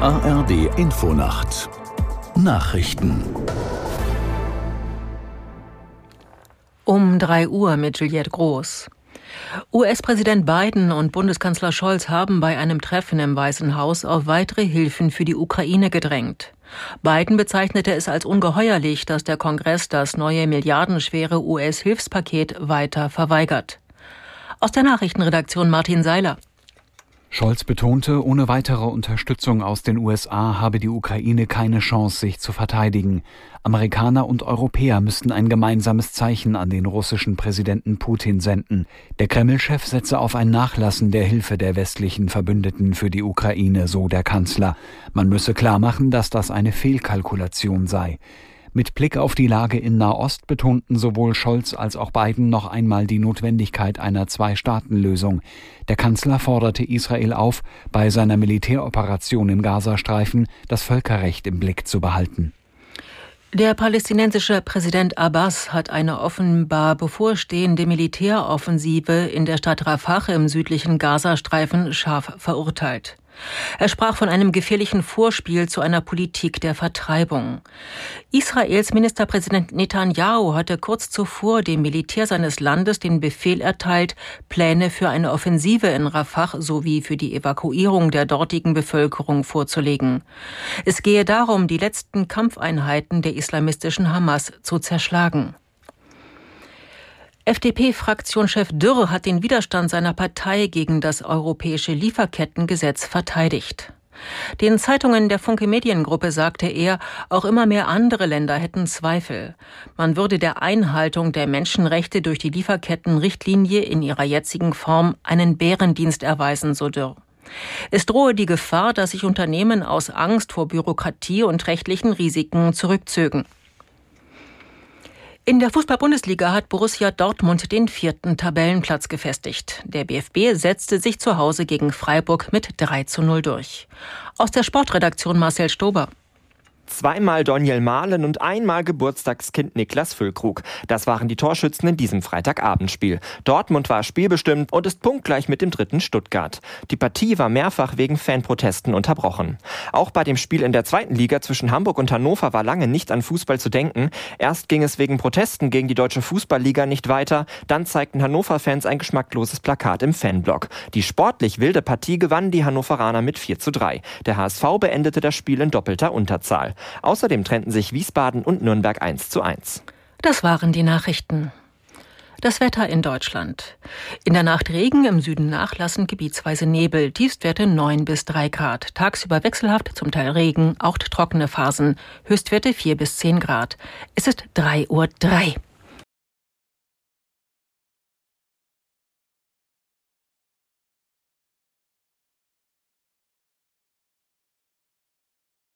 ARD Infonacht Nachrichten Um 3 Uhr mit Juliette Groß. US-Präsident Biden und Bundeskanzler Scholz haben bei einem Treffen im Weißen Haus auf weitere Hilfen für die Ukraine gedrängt. Biden bezeichnete es als ungeheuerlich, dass der Kongress das neue milliardenschwere US-Hilfspaket weiter verweigert. Aus der Nachrichtenredaktion Martin Seiler. Scholz betonte, ohne weitere Unterstützung aus den USA habe die Ukraine keine Chance, sich zu verteidigen. Amerikaner und Europäer müssten ein gemeinsames Zeichen an den russischen Präsidenten Putin senden. Der Kreml-Chef setze auf ein Nachlassen der Hilfe der westlichen Verbündeten für die Ukraine, so der Kanzler. Man müsse klarmachen, dass das eine Fehlkalkulation sei. Mit Blick auf die Lage in Nahost betonten sowohl Scholz als auch Biden noch einmal die Notwendigkeit einer Zwei-Staaten-Lösung. Der Kanzler forderte Israel auf, bei seiner Militäroperation im Gazastreifen das Völkerrecht im Blick zu behalten. Der palästinensische Präsident Abbas hat eine offenbar bevorstehende Militäroffensive in der Stadt Rafah im südlichen Gazastreifen scharf verurteilt. Er sprach von einem gefährlichen Vorspiel zu einer Politik der Vertreibung. Israels Ministerpräsident Netanyahu hatte kurz zuvor dem Militär seines Landes den Befehl erteilt, Pläne für eine Offensive in Rafah sowie für die Evakuierung der dortigen Bevölkerung vorzulegen. Es gehe darum, die letzten Kampfeinheiten der islamistischen Hamas zu zerschlagen. FDP-Fraktionschef Dürr hat den Widerstand seiner Partei gegen das europäische Lieferkettengesetz verteidigt. Den Zeitungen der Funke Mediengruppe sagte er, auch immer mehr andere Länder hätten Zweifel. Man würde der Einhaltung der Menschenrechte durch die Lieferkettenrichtlinie in ihrer jetzigen Form einen Bärendienst erweisen, so Dürr. Es drohe die Gefahr, dass sich Unternehmen aus Angst vor Bürokratie und rechtlichen Risiken zurückzögen. In der Fußball-Bundesliga hat Borussia Dortmund den vierten Tabellenplatz gefestigt. Der BFB setzte sich zu Hause gegen Freiburg mit 3 zu 0 durch. Aus der Sportredaktion Marcel Stober. Zweimal Daniel Mahlen und einmal Geburtstagskind Niklas Füllkrug. Das waren die Torschützen in diesem Freitagabendspiel. Dortmund war spielbestimmt und ist punktgleich mit dem dritten Stuttgart. Die Partie war mehrfach wegen Fanprotesten unterbrochen. Auch bei dem Spiel in der zweiten Liga zwischen Hamburg und Hannover war lange nicht an Fußball zu denken. Erst ging es wegen Protesten gegen die deutsche Fußballliga nicht weiter. Dann zeigten Hannover-Fans ein geschmackloses Plakat im Fanblock. Die sportlich wilde Partie gewannen die Hannoveraner mit 4 zu 3. Der HSV beendete das Spiel in doppelter Unterzahl. Außerdem trennten sich Wiesbaden und Nürnberg 1 zu 1. Das waren die Nachrichten. Das Wetter in Deutschland. In der Nacht Regen, im Süden nachlassend gebietsweise Nebel, Tiefstwerte 9 bis 3 Grad. Tagsüber wechselhaft, zum Teil Regen, auch trockene Phasen, Höchstwerte 4 bis 10 Grad. Es ist 3 Uhr 3.